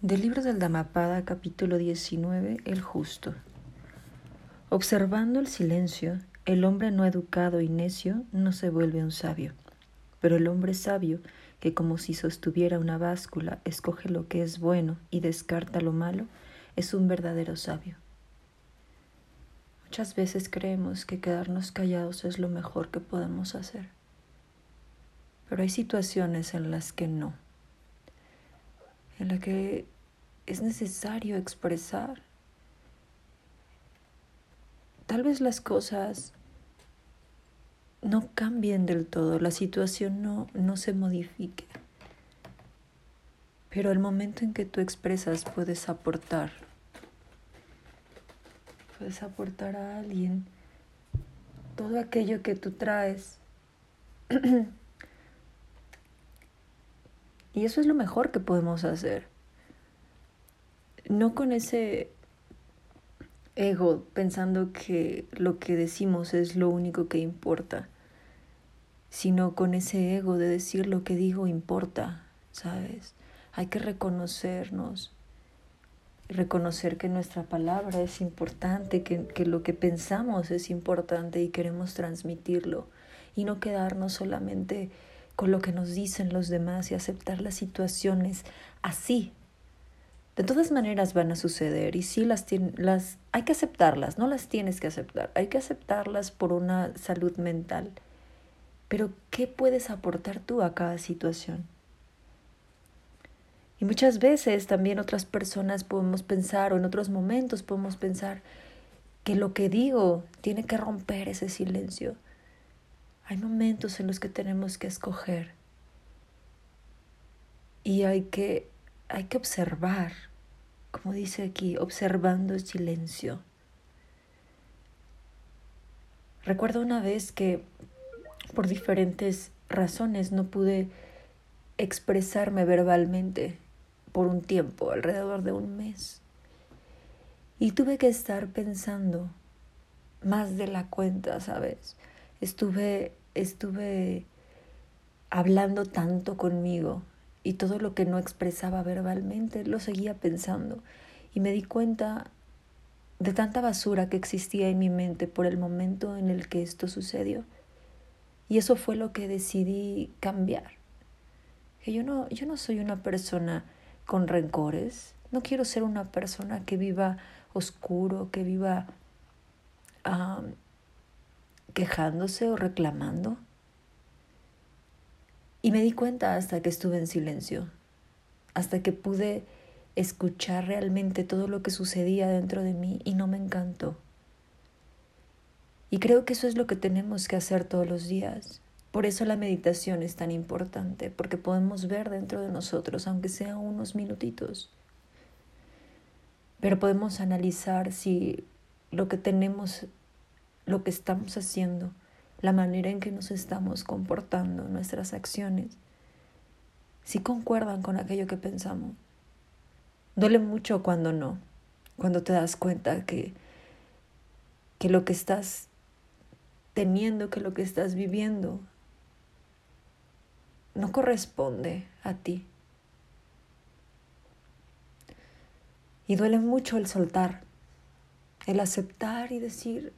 Del libro del Dhammapada, capítulo 19, El justo. Observando el silencio, el hombre no educado y necio no se vuelve un sabio, pero el hombre sabio, que como si sostuviera una báscula, escoge lo que es bueno y descarta lo malo, es un verdadero sabio. Muchas veces creemos que quedarnos callados es lo mejor que podemos hacer, pero hay situaciones en las que no en la que es necesario expresar. Tal vez las cosas no cambien del todo, la situación no, no se modifique, pero el momento en que tú expresas puedes aportar, puedes aportar a alguien todo aquello que tú traes. Y eso es lo mejor que podemos hacer. No con ese ego pensando que lo que decimos es lo único que importa, sino con ese ego de decir lo que digo importa, ¿sabes? Hay que reconocernos, reconocer que nuestra palabra es importante, que, que lo que pensamos es importante y queremos transmitirlo y no quedarnos solamente con lo que nos dicen los demás y aceptar las situaciones así. De todas maneras van a suceder y sí las, las hay que aceptarlas, no las tienes que aceptar, hay que aceptarlas por una salud mental. Pero ¿qué puedes aportar tú a cada situación? Y muchas veces también otras personas podemos pensar o en otros momentos podemos pensar que lo que digo tiene que romper ese silencio hay momentos en los que tenemos que escoger y hay que, hay que observar, como dice aquí, observando el silencio. Recuerdo una vez que por diferentes razones no pude expresarme verbalmente por un tiempo, alrededor de un mes. Y tuve que estar pensando más de la cuenta, ¿sabes? Estuve estuve hablando tanto conmigo y todo lo que no expresaba verbalmente lo seguía pensando y me di cuenta de tanta basura que existía en mi mente por el momento en el que esto sucedió. Y eso fue lo que decidí cambiar. Que yo no, yo no soy una persona con rencores, no quiero ser una persona que viva oscuro, que viva quejándose o reclamando. Y me di cuenta hasta que estuve en silencio, hasta que pude escuchar realmente todo lo que sucedía dentro de mí y no me encantó. Y creo que eso es lo que tenemos que hacer todos los días. Por eso la meditación es tan importante, porque podemos ver dentro de nosotros, aunque sea unos minutitos. Pero podemos analizar si lo que tenemos lo que estamos haciendo, la manera en que nos estamos comportando, nuestras acciones, si concuerdan con aquello que pensamos. Duele mucho cuando no, cuando te das cuenta que, que lo que estás teniendo, que lo que estás viviendo, no corresponde a ti. Y duele mucho el soltar, el aceptar y decir,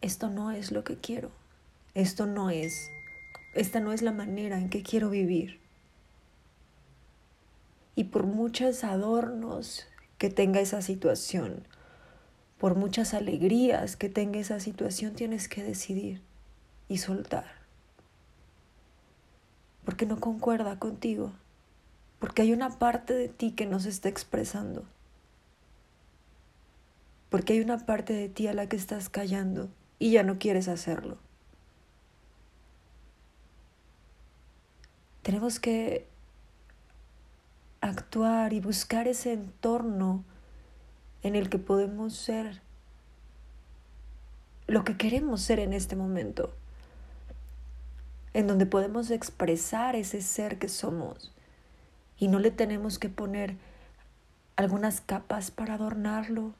esto no es lo que quiero, esto no es, esta no es la manera en que quiero vivir. Y por muchos adornos que tenga esa situación, por muchas alegrías que tenga esa situación, tienes que decidir y soltar. Porque no concuerda contigo, porque hay una parte de ti que no se está expresando, porque hay una parte de ti a la que estás callando y ya no quieres hacerlo. Tenemos que actuar y buscar ese entorno en el que podemos ser lo que queremos ser en este momento, en donde podemos expresar ese ser que somos y no le tenemos que poner algunas capas para adornarlo,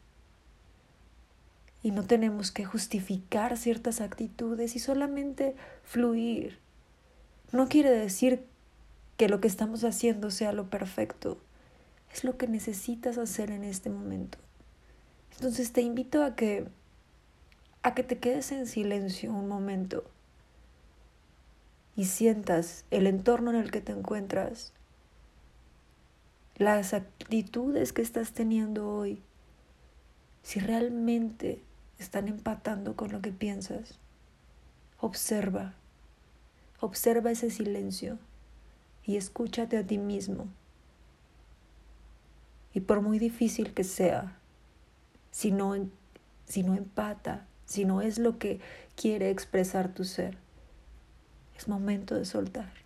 y no tenemos que justificar ciertas actitudes y solamente fluir. No quiere decir que lo que estamos haciendo sea lo perfecto. es lo que necesitas hacer en este momento. Entonces te invito a que a que te quedes en silencio un momento y sientas el entorno en el que te encuentras, las actitudes que estás teniendo hoy, si realmente están empatando con lo que piensas. Observa, observa ese silencio y escúchate a ti mismo. Y por muy difícil que sea, si no, si no empata, si no es lo que quiere expresar tu ser, es momento de soltar.